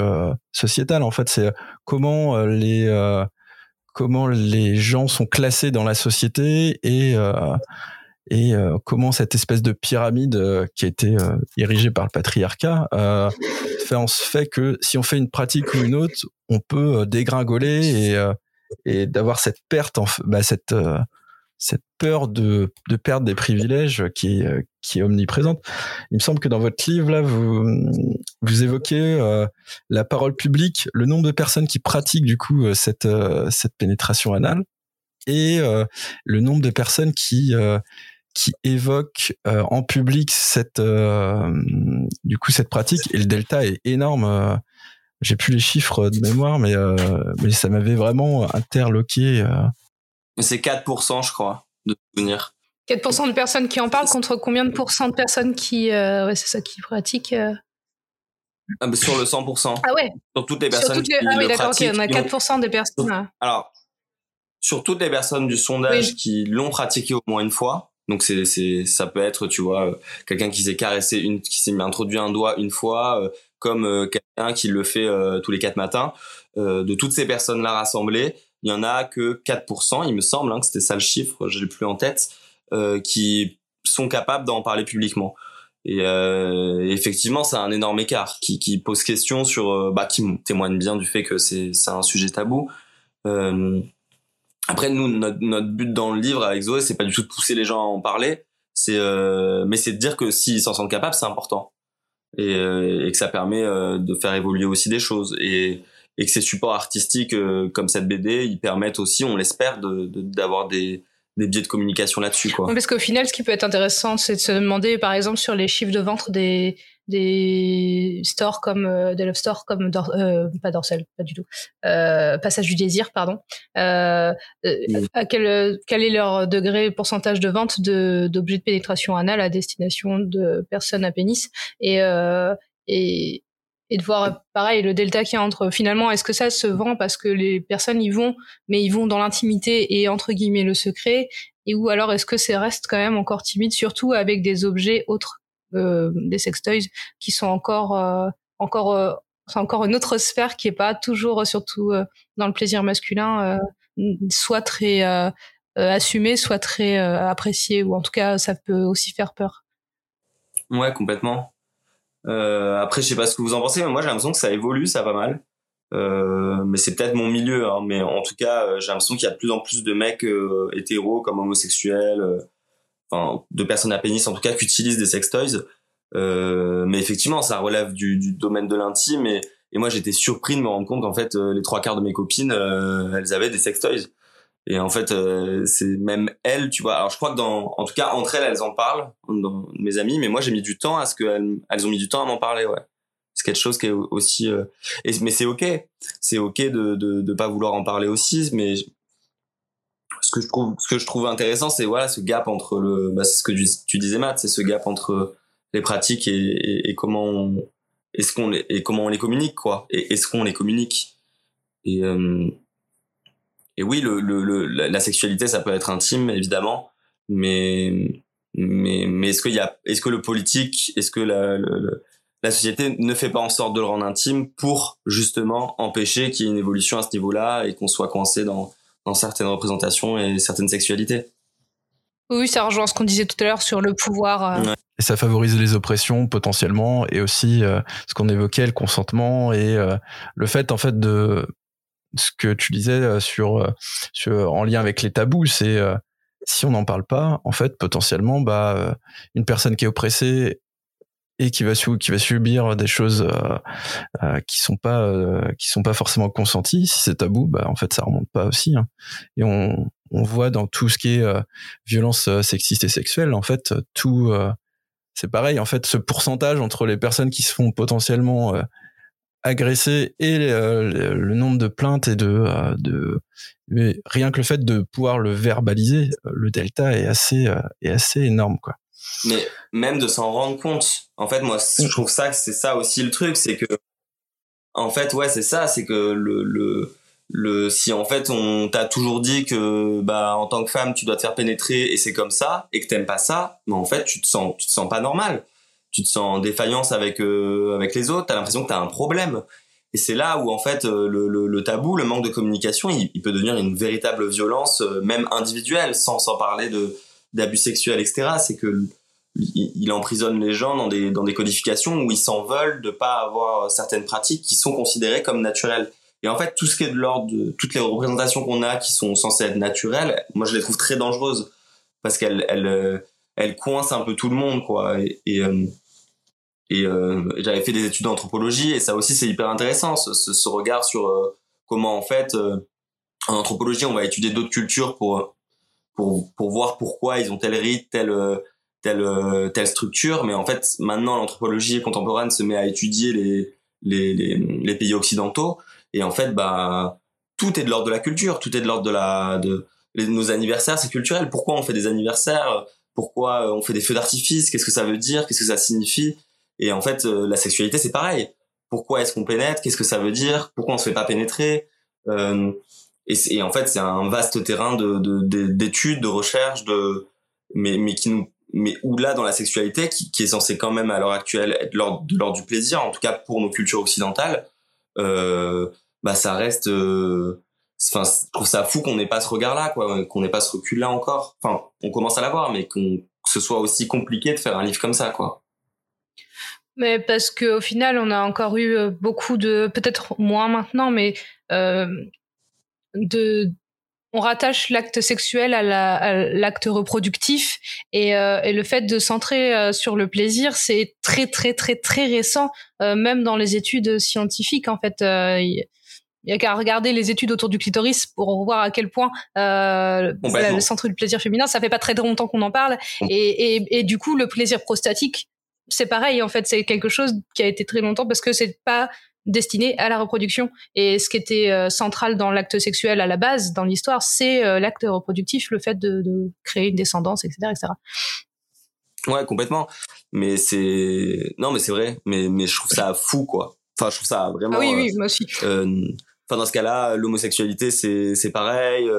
sociétal en fait, c'est comment les comment les gens sont classés dans la société et euh, et euh, comment cette espèce de pyramide euh, qui a été érigée par le patriarcat fait en fait que si on fait une pratique ou une autre, on peut dégringoler et et d'avoir cette perte en bah, cette cette peur de, de perdre des privilèges qui est, qui est omniprésente. Il me semble que dans votre livre, là, vous, vous évoquez euh, la parole publique, le nombre de personnes qui pratiquent du coup euh, cette, euh, cette pénétration anale et le nombre de personnes qui, qui évoquent en public cette, du coup, cette pratique. Et le delta est énorme. J'ai plus les chiffres de mémoire, mais, mais ça m'avait vraiment interloqué. C'est 4%, je crois, de souvenirs. 4% de personnes qui en parlent contre combien de pourcents de personnes qui, euh, ouais, c'est ça, qui pratiquent euh ah, bah, Sur le 100%. Ah ouais Sur toutes les personnes qui ah, oui, d'accord, ok, on a 4% des personnes. Alors, sur toutes les personnes du sondage qui l'ont pratiqué au moins une fois, donc c'est, c'est, ça peut être, tu vois, euh, quelqu'un qui s'est caressé, une, qui s'est introduit un doigt une fois, comme quelqu'un qui le fait tous les quatre matins. de toutes ces personnes-là rassemblées, il y en a que 4%, il me semble, hein, que c'était ça le chiffre, je l'ai plus en tête, euh, qui sont capables d'en parler publiquement. Et euh, effectivement, c'est un énorme écart qui, qui pose question sur, euh, bah, qui témoigne bien du fait que c'est un sujet tabou. Euh, après, nous, notre, notre but dans le livre avec Zoé, c'est pas du tout de pousser les gens à en parler, c'est euh, mais c'est de dire que s'ils s'en sentent capables, c'est important et, euh, et, que ça permet de faire évoluer aussi des choses et et que ces supports artistiques euh, comme cette BD, ils permettent aussi, on l'espère, d'avoir de, des, des biais de communication là-dessus. Quoi. Parce qu'au final, ce qui peut être intéressant, c'est de se demander, par exemple, sur les chiffres de vente des, des stores comme euh, des love stores comme euh, pas Dorsel pas du tout euh, Passage du désir pardon à quel quel est leur degré pourcentage de vente de d'objets de pénétration anale à destination de personnes à pénis et et et de voir pareil le delta qui y entre finalement est-ce que ça se vend parce que les personnes y vont mais ils vont dans l'intimité et entre guillemets le secret? Et ou alors est-ce que ça reste quand même encore timide surtout avec des objets autres euh, des sextoys qui sont encore euh, encore euh, c'est encore une autre sphère qui est pas toujours surtout euh, dans le plaisir masculin soit très assumé soit très apprécié ou en tout cas ça peut aussi faire peur. Ouais complètement euh, après, je sais pas ce que vous en pensez, mais moi j'ai l'impression que ça évolue, ça va mal. Euh, mais c'est peut-être mon milieu, hein, mais en tout cas, euh, j'ai l'impression qu'il y a de plus en plus de mecs euh, hétéros comme homosexuels, enfin de personnes à pénis en tout cas, qui utilisent des sextoys. mais effectivement, ça relève du, du domaine de l'intime et, et moi j'étais surpris de me rendre compte qu'en fait les trois quarts de mes copines, elles avaient des sextoys. Et en fait, euh, c'est même elles, tu vois. Alors, je crois que dans, en tout cas, entre elles, elles en parlent, dans mes amis. Mais moi, j'ai mis du temps à ce qu'elles, elles ont mis du temps à m'en parler, ouais. C'est quelque chose qui est aussi. Euh, et, mais c'est ok. C'est ok de, de de pas vouloir en parler aussi. Mais ce que je trouve, ce que je trouve intéressant, c'est voilà ce gap entre le. Bah, c'est ce que tu, disais, Matt. C'est ce gap entre les pratiques et, et, et comment on, est-ce qu'on les, et comment on les communique, quoi. Et est-ce qu'on les communique. Et euh, et oui, le, le, la sexualité, ça peut être intime, évidemment, mais mais mais est-ce qu'il y a, est-ce que le politique, est-ce que la, la société ne fait pas en sorte de le rendre intime pour justement empêcher qu'il y ait une évolution à ce niveau-là et qu'on soit coincé dans, dans certaines représentations et certaines sexualités? Oui, ça rejoint ce qu'on disait tout à l'heure sur le pouvoir. Euh. Et ça favorise les oppressions potentiellement et aussi euh, ce qu'on évoquait, le consentement et euh, le fait en fait de ce que tu disais sur, sur en lien avec les tabous, c'est si on n'en parle pas, en fait potentiellement, bah une personne qui est oppressée et qui va qui va subir des choses euh, euh, qui sont pas euh, qui sont pas forcément consenties si c'est tabou bah en fait ça remonte pas aussi hein. et on on voit dans tout ce qui est violence sexiste et sexuelle en fait tout c'est pareil en fait ce pourcentage entre les personnes qui se font potentiellement agresser et le, nombre de plaintes et de, de mais rien que le fait de pouvoir le verbaliser le delta est assez est assez énorme quoi mais même de s'en rendre compte. En fait, moi, je trouve ça que c'est ça aussi le truc, c'est que, en fait, ouais, c'est ça, c'est que le, le, le, si en fait on t'a toujours dit que, bah, en tant que femme, tu dois te faire pénétrer et c'est comme ça, et que t'aimes pas ça, mais en fait, tu te sens, tu te sens pas normal. Tu te sens en défaillance avec, euh, avec les autres, t'as l'impression que t'as un problème. Et c'est là où en fait euh, le, le, tabou, le manque de communication, il, peut devenir une véritable violence, euh, même individuelle, sans sans parler de d'abus sexuels, etc. C'est que il, emprisonne les gens dans des, dans des codifications où ils s'en veulent de pas avoir certaines pratiques qui sont considérées comme naturelles. Et en fait, tout ce qui est de l'ordre de toutes les représentations qu'on a qui sont censées être naturelles, moi je les trouve très dangereuses parce qu'elles elles, elles coincent un peu tout le monde, quoi. Euh, euh, j'avais fait des études d'anthropologie et ça aussi c'est hyper intéressant, ce, ce, regard sur comment en fait en anthropologie on va étudier d'autres cultures pour pour pour voir pourquoi ils ont tel rite, tel telle euh, telle structure. Mais en fait maintenant l'anthropologie contemporaine se met à étudier les les, les, pays occidentaux. Et en fait bah tout est de l'ordre de la culture tout est de l'ordre de la de nos anniversaires c'est culturel. Pourquoi on fait des anniversaires? Pourquoi euh, on fait des feux d'artifice? Qu'est-ce que ça veut dire? Qu'est-ce que ça signifie? Et en fait euh, la sexualité c'est pareil. Pourquoi est-ce qu'on pénètre? Qu'est-ce que ça veut dire? Pourquoi on se fait pas pénétrer? Euh, et, et, en fait c'est un vaste terrain de d'études de, de recherche de mais mais qui nous mais où là dans la sexualité qui, qui est censée quand même à l'heure actuelle être de l'ordre du plaisir en tout cas pour nos cultures occidentales. Euh, bah ça reste euh, enfin je trouve ça fou qu'on n'ait pas ce regard là quoi qu'on n'ait pas ce recul là encore. Enfin on commence à l'avoir mais qu'on que ce soit aussi compliqué de faire un livre comme ça quoi mais parce que au final on a encore eu euh, beaucoup de peut-être moins maintenant mais euh, de on rattache l'acte sexuel à l'acte reproductif et, euh, et, le fait de centrer euh, sur le plaisir, c'est très très très très récent, euh, même dans les études scientifiques. En fait, il y a qu'à regarder les études autour du clitoris pour voir à quel point le centre du plaisir féminin, ça fait pas très longtemps qu'on en parle. Et, et, et, du coup, le plaisir prostatique, c'est pareil. En fait, c'est quelque chose qui a été très longtemps parce que c'est pas destiné à la reproduction. Et ce qui était euh, central dans l'acte sexuel à la base, dans l'histoire, c'est euh, l'acte reproductif, le fait de, de, créer une descendance, etc., etc. Ouais, complètement. Mais c'est non, mais c'est vrai. Mais mais je trouve ça fou, quoi. Enfin, je trouve ça vraiment. Ah oui, oui, moi aussi. Euh, enfin, dans ce cas-là, l'homosexualité, c'est c'est pareil.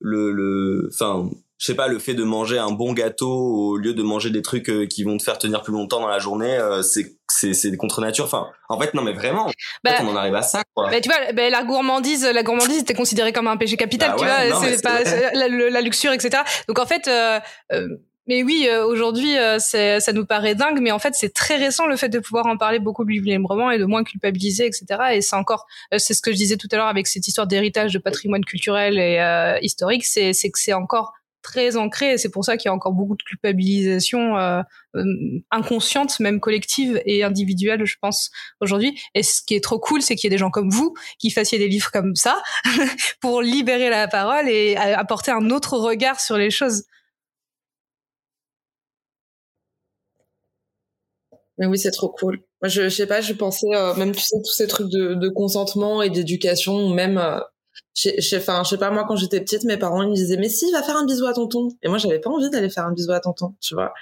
le le, enfin, je sais pas, le fait de manger un bon gâteau au lieu de manger des trucs euh, qui vont te faire tenir plus longtemps dans la journée, euh, c'est c'est c'est contre nature. Enfin, en fait, non, mais vraiment, bah, on en arrive à ça, quoi. Bah, tu vois, bah, la gourmandise, la gourmandise était considérée comme un péché capital, bah tu vois, c'est pas la, la, luxure, etc. Donc en fait. Euh, euh mais oui, aujourd'hui, ça nous paraît dingue, mais en fait, c'est très récent le fait de pouvoir en parler beaucoup plus librement et de moins culpabiliser, etc. Et c'est encore, c'est ce que je disais tout à l'heure avec cette histoire d'héritage de patrimoine culturel et historique, c'est c'est que c'est encore très ancré et c'est pour ça qu'il y a encore beaucoup de culpabilisation euh, euh, inconsciente, même collective et individuelle, je pense, aujourd'hui. Et ce qui est trop cool, c'est qu'il y ait des gens comme vous qui fassiez des livres comme ça pour libérer la parole et apporter un autre regard sur les choses. Mais oui, c'est trop cool. Moi, je, je sais pas, je pensais, euh, même tu sais, tous ces trucs de consentement et d'éducation, même enfin, je sais pas, moi, quand j'étais petite, mes parents, ils me disaient, mais si, va faire un bisou à tonton. Et moi, j'avais pas envie d'aller faire un bisou à tonton, tu vois.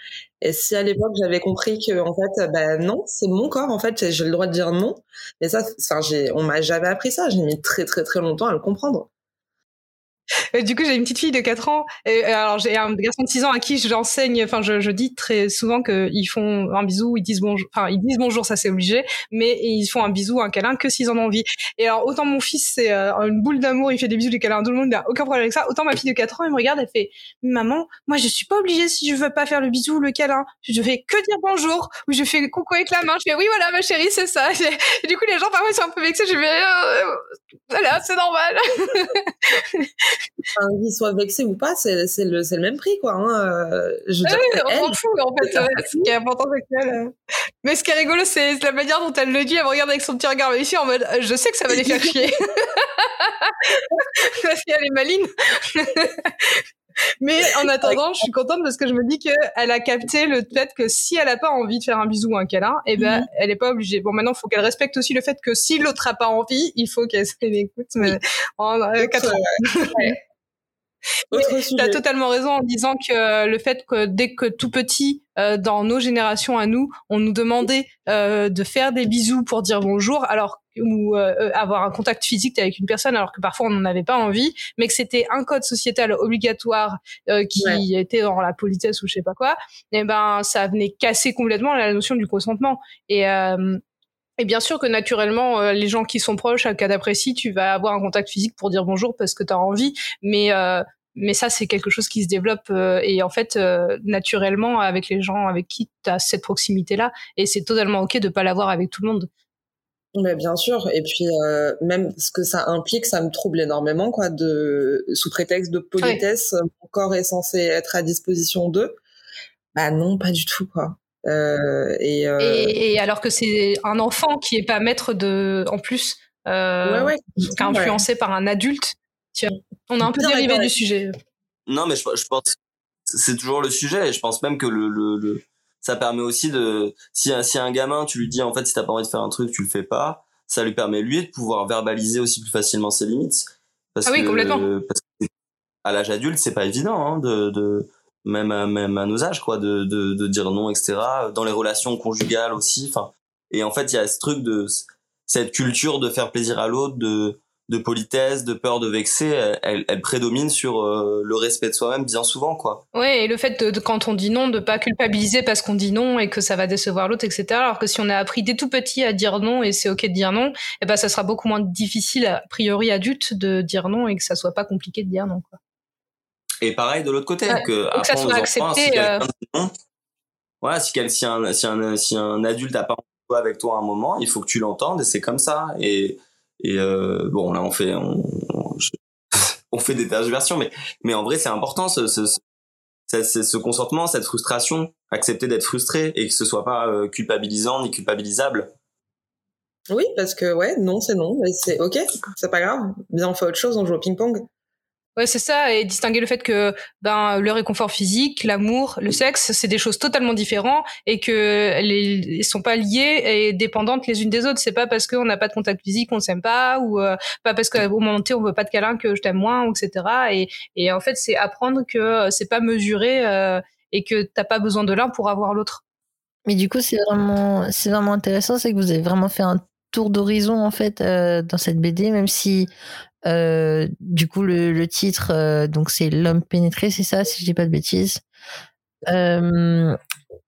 Et si à l'époque, j'avais compris que, en fait, ben non, c'est mon corps, en fait, j'ai le droit de dire non. Mais ça, enfin, j'ai, on m'a jamais appris ça. J'ai mis très, très, très longtemps à le comprendre. Du coup, j'ai une petite fille de 4 ans. Et alors, j'ai un garçon de 6 ans à qui j'enseigne, enfin, je, je, dis très souvent qu'ils font un bisou, ils disent bonjour, enfin, ils disent bonjour, ça c'est obligé, mais ils font un bisou, un câlin que s'ils en ont envie. Et alors, autant mon fils, c'est euh, une boule d'amour, il fait des bisous, des câlins à tout le monde, il n'a aucun problème avec ça. Autant ma fille de 4 ans, elle me regarde, elle fait, maman, moi, je suis pas obligée si je veux pas faire le bisou ou le câlin. Je fais que dire bonjour, ou je fais coucou avec la main. Je fais, oui, voilà, ma chérie, c'est ça. Et du coup, les gens, parfois, ils sont un peu vexés. Je fais, euh, voilà, c'est normal. enfin, qu'ils soient vexés ou pas, c'est, c'est, le, c'est le même prix, quoi. Hein. Euh, je oui, on s'en fout, en fait. ce qui est important, c'est qu'elle. Euh. Mais ce qui est rigolo, c'est la manière dont elle le dit. Elle me regarde avec son petit regard ici en mode, je sais que ça va les faire chier. Parce qu'elle est maline. Mais en attendant, je suis contente parce que je me dis qu'elle a capté le fait que si elle a pas envie de faire un bisou ou un câlin, eh ben, mhm. elle est pas obligée. Bon, maintenant, il faut qu'elle respecte aussi le fait que si l'autre a pas envie, il faut qu'elle s'écoute. Mais en euh, ans. Tu as totalement raison en disant que le fait que dès que tout petit, euh, dans nos générations à nous, on nous demandait euh, de faire des bisous pour dire bonjour, alors ou euh, avoir un contact physique avec une personne, alors que parfois on n'en avait pas envie, mais que c'était un code sociétal obligatoire qui était dans la politesse ou je sais pas quoi, et eh ben ça venait casser complètement la notion du consentement. Et et bien sûr que naturellement, les gens qui sont proches, à cas d'apprécie, tu vas avoir un contact physique pour dire bonjour parce que tu as envie. Mais mais ça c'est quelque chose qui se développe euh, et en fait euh, naturellement avec les gens avec qui tu as cette proximité là et c'est totalement ok de pas l'avoir avec tout le monde. Mais bien sûr et puis euh, même ce que ça implique ça me trouble énormément quoi de sous prétexte de politesse mon corps est censé être à disposition d'eux. Bah non, pas du tout quoi. et, et, alors que c'est un enfant qui est pas maître de en plus ouais, ouais, influencé par un adulte on a un peu dérivé du sujet. Non, mais je, je pense c'est toujours le sujet et je pense même que le, le, ça permet aussi de si un, si un gamin tu lui dis en fait si t'as pas envie de faire un truc tu le fais pas ça lui permet lui de pouvoir verbaliser aussi plus facilement ses limites. Parce ah oui complètement. parce que à l'âge adulte c'est pas évident hein, de, de même à, même à nos âges quoi de, de, de dire non etc dans les relations conjugales aussi enfin et en fait il y a ce truc de cette culture de faire plaisir à l'autre de de politesse, de peur de vexer, elle, elle prédomine sur euh, le respect de soi-même bien souvent, quoi. Ouais, et le fait de, quand on dit non, de pas culpabiliser parce qu'on dit non et que ça va décevoir l'autre, etc. Alors que si on a appris dès tout petit à dire non et c'est ok de dire non, eh ben ça sera beaucoup moins difficile a priori adulte de dire non et que ça soit pas compliqué de dire non, quoi. Et pareil de l'autre côté, que, que ça soit accepté. si euh... voilà, si, si, un, si, un, si un adulte a pas envie avec toi à un moment, il faut que tu l'entendes et c'est comme ça. Et et euh, bon, là, on fait, on, on, fait des tergiversions, mais, mais en vrai, c'est important ce, ce, ce, ce, consentement, cette frustration, accepter d'être frustré et que ce soit pas euh, culpabilisant ni culpabilisable. Oui, parce que ouais, non, c'est non, mais c'est ok, c'est pas grave. Bien, on fait autre chose, on joue au ping-pong. Ouais, c'est ça, et distinguer le fait que ben le réconfort physique, l'amour, le sexe, c'est des choses totalement différentes et que les sont pas liées et dépendantes les unes des autres. C'est pas parce qu'on n'a pas de contact physique qu'on s'aime pas ou euh, pas parce qu'au moment T on veut pas de câlin que je t'aime moins, etc. Et, en fait, c'est apprendre que euh, c'est pas mesuré euh, et que t'as pas besoin de l'un pour avoir l'autre. Mais du coup, c'est vraiment, c'est vraiment intéressant, c'est que vous avez vraiment fait un tour d'horizon en fait dans cette BD, même si euh, du coup, le, le titre, euh, donc c'est l'homme pénétré, c'est ça, si je dis pas de bêtises. Euh,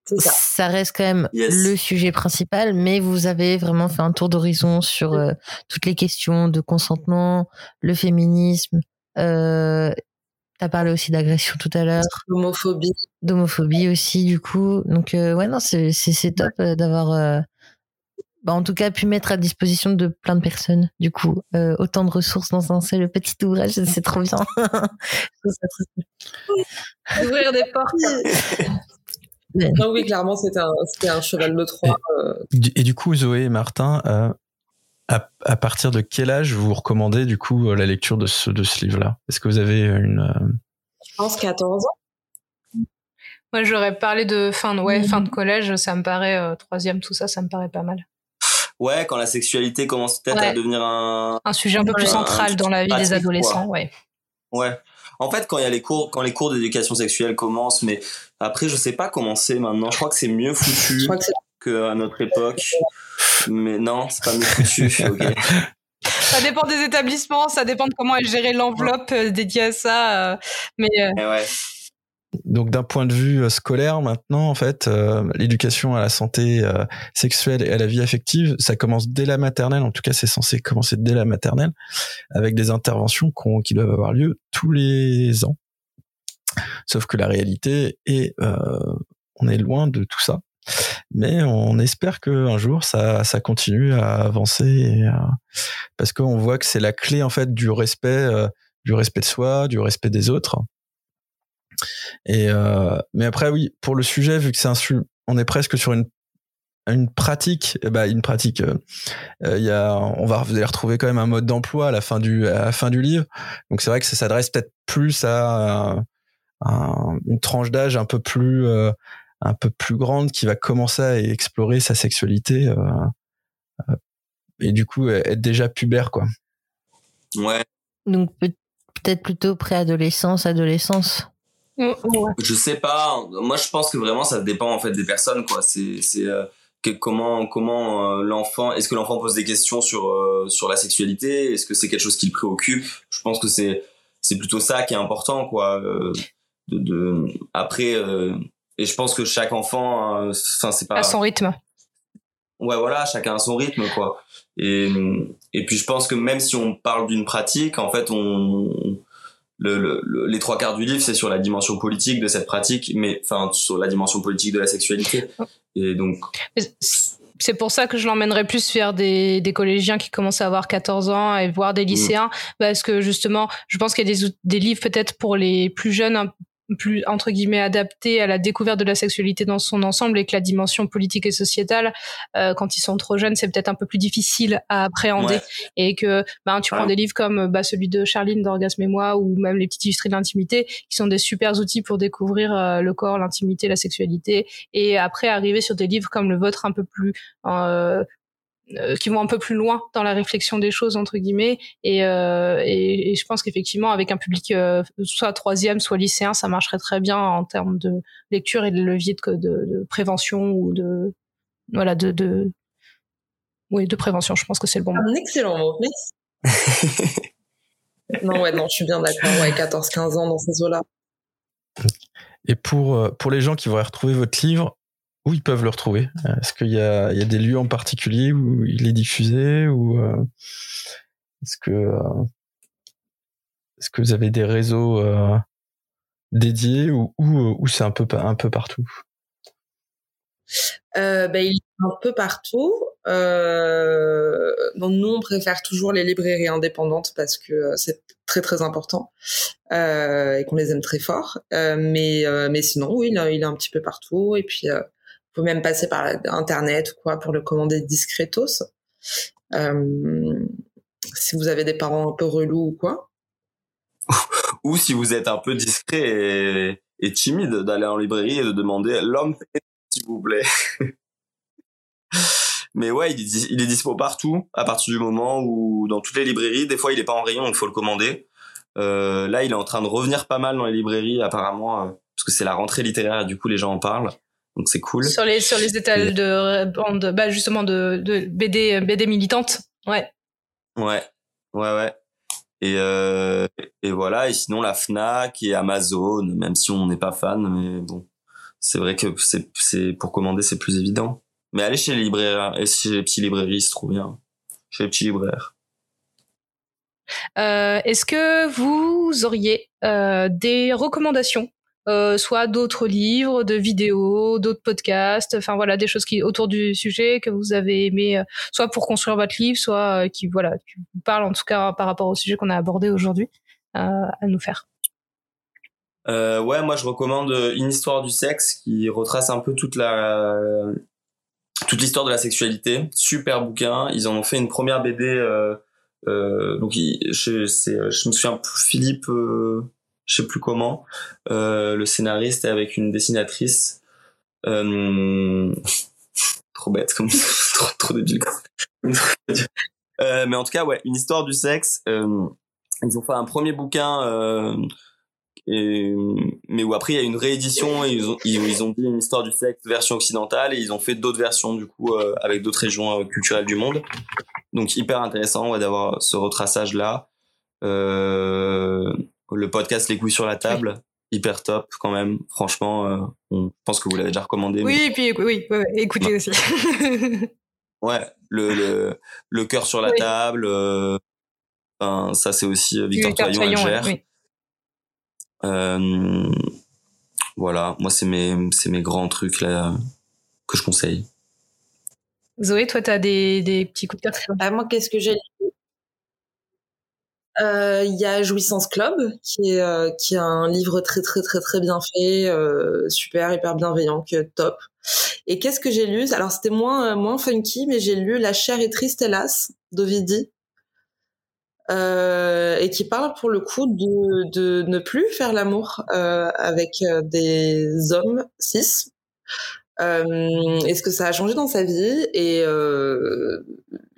ça. ça. reste quand même le sujet principal, mais vous avez vraiment fait un tour d'horizon sur euh, toutes les questions de consentement, le féminisme. Euh, T'as parlé aussi d'agression tout à l'heure. D'homophobie. D'homophobie aussi, du coup. Donc, ouais, non, c'est top d'avoir bah, en tout cas pu mettre à disposition de plein de personnes. Du coup, euh, autant de ressources dans un seul petit ouvrage, c'est trop bien. Ouvrir des portes. non, oui, clairement, c'était un, un, cheval de Troie. Euh. Et, du coup, Zoé et Martin, euh, à, à, partir de quel âge vous recommandez du coup la lecture de ce, de ce livre-là? Est-ce que vous avez une... Je pense 14 ans. Moi, j'aurais parlé de fin de, ouais, fin de collège, ça me paraît, troisième, tout ça, ça me paraît pas mal ouais, quand la sexualité commence peut-être à devenir un un sujet un peu plus central dans la vie des adolescents, ouais. Ouais. En fait, quand il y a les cours, quand les cours d'éducation sexuelle commencent, mais après, je sais pas comment c'est maintenant. Je crois que c'est mieux foutu qu'à notre époque. Mais non, c'est pas mieux foutu. ok. Ça dépend des établissements, ça dépend de comment est gérée l'enveloppe dédiée à ça. mais Eh ouais. Donc d'un point de vue euh, scolaire maintenant, en fait, euh, l'éducation à la santé euh, sexuelle et à la vie affective, ça commence dès la maternelle. En tout cas, c'est censé commencer dès la maternelle, avec des interventions qui doivent avoir lieu tous les ans. Sauf que la réalité est, on est loin de tout ça. Mais on espère que un jour ça, ça continue à avancer et, parce qu'on voit que c'est la clé en fait du respect, du respect de soi, du respect des autres et euh, mais après oui, pour le sujet, vu que c'est un on est presque sur une une pratique, eh ben, une pratique. Euh, euh, il y a, on va vous allez retrouver quand même un mode d'emploi à la fin du à la fin du livre. Donc c'est vrai que ça s'adresse peut-être plus à, une tranche d'âge un peu plus un peu plus grande qui va commencer à explorer sa sexualité et du coup être déjà pubère quoi. Ouais. Donc peut-être plutôt préadolescence, adolescence. Je sais pas. Moi, je pense que vraiment, ça dépend en fait des personnes, quoi. C'est, c'est euh, que comment, comment euh, l'enfant. Est-ce que l'enfant pose des questions sur euh, sur la sexualité? Est-ce que c'est quelque chose qui le préoccupe? Je pense que c'est c'est plutôt ça qui est important, quoi. de, de après, et je pense que chaque enfant, enfin, c'est pas. À son rythme. Ouais, voilà, chacun a son rythme, quoi. Et et puis je pense que même si on parle d'une pratique, en fait, on le, les trois quarts du livre, c'est sur la dimension politique de cette pratique, mais enfin sur la dimension politique de la sexualité. Et donc. C'est pour ça que je l'emmènerais plus vers des, des, collégiens qui commencent à avoir 14 ans et voir des mmh. lycéens, parce que justement, je pense qu'il y a des, des livres peut-être pour les plus jeunes plus entre guillemets adapté à la découverte de la sexualité dans son ensemble et que la dimension politique et sociétale euh, quand ils sont trop jeunes c'est peut-être un peu plus difficile à appréhender. Et que ben tu prends des livres comme bah, celui de Charline d'Orgasme et moi ou même les petites illustrés de l'intimité qui sont des super outils pour découvrir euh, le corps l'intimité la sexualité et après arriver sur des livres comme le vôtre un peu plus euh, euh, qui vont un peu plus loin dans la réflexion des choses entre guillemets. Et, euh, et, et, je pense qu'effectivement avec un public euh, soit troisième soit lycéen ça marcherait très bien en termes de lecture et de levier de, de, de prévention ou de voilà de, de oui de prévention. Je pense que c'est le bon mot. Un excellent mot. Non ouais non je suis bien d'accord. Ouais 14 15 ans dans ces eaux là et pour pour les gens qui vont retrouver votre livre où ils peuvent le retrouver Est-ce qu'il y a, des lieux en particulier où il est diffusé ou euh, est-ce que euh, est-ce que vous avez des réseaux euh, dédiés ou ou, c'est un peu un peu partout? Ben, il est un peu partout. Nous, on préfère toujours les librairies indépendantes parce que c'est très très important et qu'on les aime très fort. Mais mais sinon, oui, il, il est un petit peu partout. Et puis pouvez même passer par internet ou quoi pour le commander discretos. Euh, si vous avez des parents un peu relous ou quoi. ou si vous êtes un peu discret et, timide d'aller en librairie et de demander l'homme s'il vous plaît. Mais ouais, il est, il est dispo partout à partir du moment où dans toutes les librairies, des fois il est pas en rayon, il faut le commander. Euh, là, il est en train de revenir pas mal dans les librairies apparemment euh, parce que c'est la rentrée littéraire et du coup les gens en parlent donc c'est cool. Sur les sur les étals de bah justement de, de BD BD militante, ouais. Ouais, ouais, ouais. Et euh, et voilà. Et sinon la Fnac et Amazon, même si on n'est pas fan, mais bon, c'est vrai que c'est c'est pour commander c'est plus évident. Mais allez chez les libraires et chez les petits librairies, c'est trop bien. Chez les petits libraires. Euh, Est-ce que vous auriez euh, des recommandations euh, soit d'autres livres, de vidéos, d'autres podcasts, enfin voilà des choses qui autour du sujet que vous avez aimé, euh, soit pour construire votre livre, soit euh, qui voilà qui vous parlent en tout cas par rapport au sujet qu'on a abordé aujourd'hui à nous faire. ouais, moi je recommande Une histoire du sexe qui retrace un peu toute la toute l'histoire de la sexualité. Super bouquin. Ils en ont fait une première BD. donc je, je me souviens Philippe je sais plus comment. Euh, le scénariste est avec une dessinatrice. Euh, trop bête, comme trop, trop débile. euh, mais en tout cas, ouais, une histoire du sexe. Ils ont fait un premier bouquin, et, mais où après il y a une réédition et ils ont, ils, ont dit une histoire du sexe version occidentale et ils ont fait d'autres versions du coup avec d'autres régions culturelles du monde. Donc hyper intéressant d'avoir ce retraçage là. Le podcast Les couilles sur la table, hyper top quand même. Franchement, euh, on, pense que vous l'avez déjà recommandé. Oui, et puis oui, oui, écoutez aussi. ouais, le, le, le cœur sur la table. Euh, enfin, ça c'est aussi Victor Toyon, elle gère. Oui. Euh, voilà, moi c'est mes c'est mes grands trucs là que je conseille. Zoé, toi, tu as des, des petits coups de cœur bah, Moi, qu'est-ce que j'ai euh, il y a Jouissance Club, qui est euh, qui est un livre très très très très bien fait, euh, super hyper bienveillant, qui est top. Et qu'est-ce que j'ai lu? Alors c'était moins moins funky, mais j'ai lu La chair est triste hélas d'Ovidie, et qui parle pour le coup de de ne plus faire l'amour avec des hommes cis. et ce que ça a changé dans sa vie et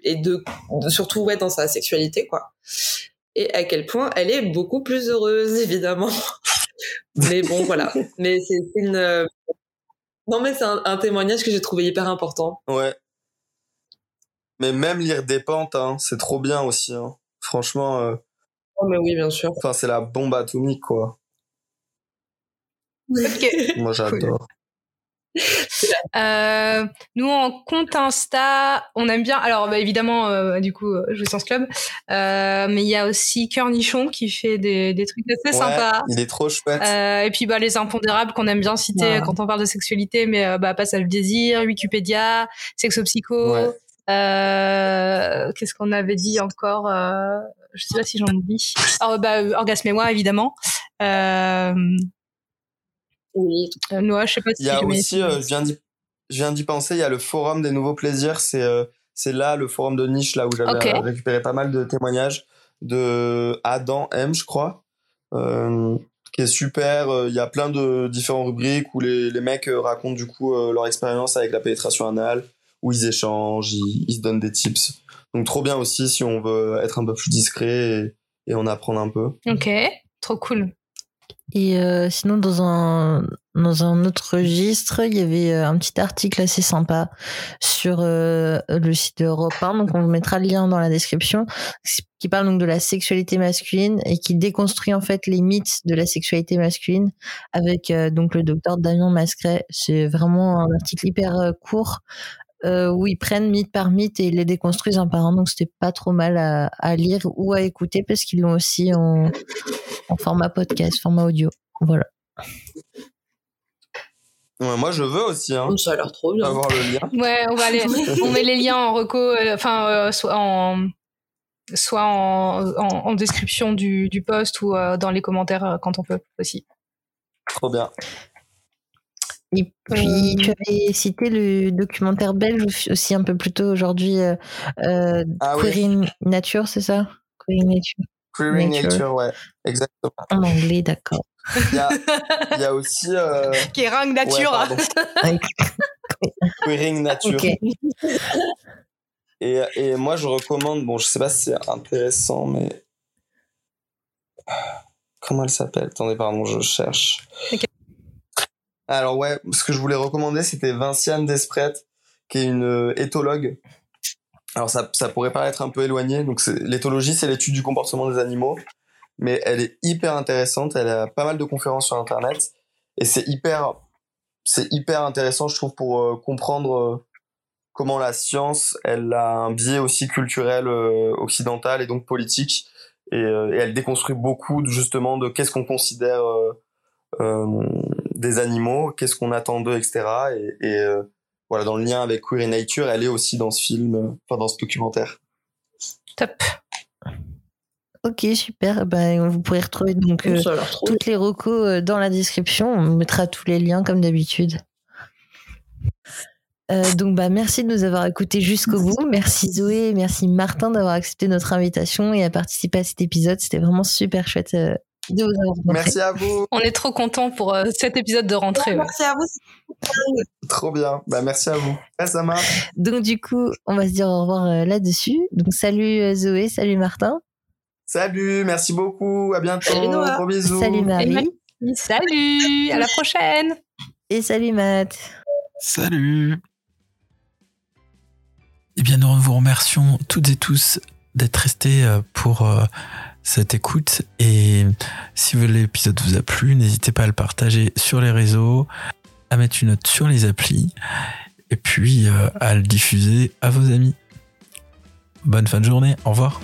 et de surtout ouais dans sa sexualité quoi et à quel point elle est beaucoup plus heureuse, évidemment. mais bon, voilà. Mais c'est une. Euh, non, mais c'est un, témoignage que j'ai trouvé hyper important. Ouais. Mais même lire des pentes, hein, c'est trop bien aussi. Hein. Franchement. Euh... Oh, mais oui, bien sûr. Enfin, c'est la bombe atomique, quoi. Ok. Moi, j'adore. Euh, nous en compte Insta, on aime bien. Alors bah, évidemment, euh, du coup, euh, Jouissance Club, euh, mais il y a aussi Nichon qui fait des, des trucs assez ouais, sympas. Il est trop chouette. Euh, et puis bah les impondérables qu'on aime bien citer ouais. quand on parle de sexualité, mais bah passe à le désir, Wikipédia, Sexopsycho. Ouais. Qu'est-ce qu'on avait dit encore Je sais pas si j'en oublie. Oh, bah, Orgasme et moi évidemment. Euh, oui. Euh, Noah, je sais pas si Il y a aussi, euh, je viens d'y, je viens d'y penser, il y a le forum des nouveaux plaisirs. C'est, euh, c'est là le forum de niche là où j'avais okay. récupéré pas mal de témoignages de Adam M, je crois, euh, qui est super. Il y a plein de différentes rubriques où les, les mecs racontent du coup leur expérience avec la pénétration anale, où ils échangent, ils, ils, se donnent des tips. Donc trop bien aussi si on veut être un peu plus discret et, et en apprendre un peu. Ok, trop cool. Et euh, sinon, dans un, dans un autre registre, il y avait un petit article assez sympa sur euh, le site de Europe 1, donc on vous mettra le lien dans la description, qui parle donc de la sexualité masculine et qui déconstruit en fait les mythes de la sexualité masculine avec euh, donc le docteur Damien Mascret. C'est vraiment un article hyper court euh, où ils prennent mythe par mythe et ils les déconstruisent un par un. Donc c'était pas trop mal à, à, lire ou à écouter parce qu'ils l'ont aussi en, en, format podcast, format audio. Voilà. Ouais, moi je veux aussi. Hein, ça a l'air trop bien. Avoir le lien. Ouais, on va aller. on met les liens en reco, enfin euh, soit en soit en, en, en description du, du post ou euh, dans les commentaires quand on peut aussi. Trop bien. Et puis, tu avais cité le documentaire belge aussi un peu plus tôt aujourd'hui, euh, euh, ah, Queering oui. Nature, c'est ça? Queering Nature. Queering Nature. Nature, ouais, exactement. En anglais, d'accord. Il y a, il y a aussi. Euh... Queering Nature. Ouais, Queering Nature. Okay. Et, et moi, je recommande, bon, je sais pas si c'est intéressant, mais. Comment elle s'appelle? Attendez, pardon, je cherche. Okay. Alors ouais, ce que je voulais recommander, c'était Vinciane Despret, qui est une euh, éthologue. Alors ça, ça pourrait paraître un peu éloigné. Donc l'éthologie, c'est l'étude du comportement des animaux, mais elle est hyper intéressante. Elle a pas mal de conférences sur Internet et c'est hyper, c'est hyper intéressant, je trouve, pour euh, comprendre euh, comment la science, elle a un biais aussi culturel occidental et donc politique. Et, et, elle déconstruit beaucoup justement de qu'est-ce qu'on considère des animaux, qu'est-ce qu'on attend d'eux, etc. Et, et euh, voilà, dans le lien avec Queer Nature, elle est aussi dans ce film, euh, enfin dans ce documentaire. Top. Ok, super. Ben, vous pourrez retrouver donc euh, toutes les recos dans la description. On mettra tous les liens comme d'habitude. Euh, donc bah merci de nous avoir écoutés jusqu'au bout. Merci Zoé, merci Martin d'avoir accepté notre invitation et à participer à cet épisode. C'était vraiment super chouette euh, de vous avoir rencontré. Merci à vous. On est trop contents pour euh, cet épisode de rentrée. Ouais, merci à vous. Trop bien. Bah merci à vous. Ouais, ça marche. Donc du coup, on va se dire au revoir euh, là-dessus. Donc salut Zoé, salut Martin. Salut, merci beaucoup. À bientôt. Salut Noah. Gros bisous. Salut Marie. Salut. À la prochaine. Et salut Matt. Salut. Eh bien, nous nous vous remercions toutes et tous d'être restés euh, pour euh, cette écoute. Et si l'épisode vous a plu, n'hésitez pas à le partager sur les réseaux, à mettre une note sur les applis et puis euh, à le diffuser à vos amis. Bonne fin de journée, au revoir.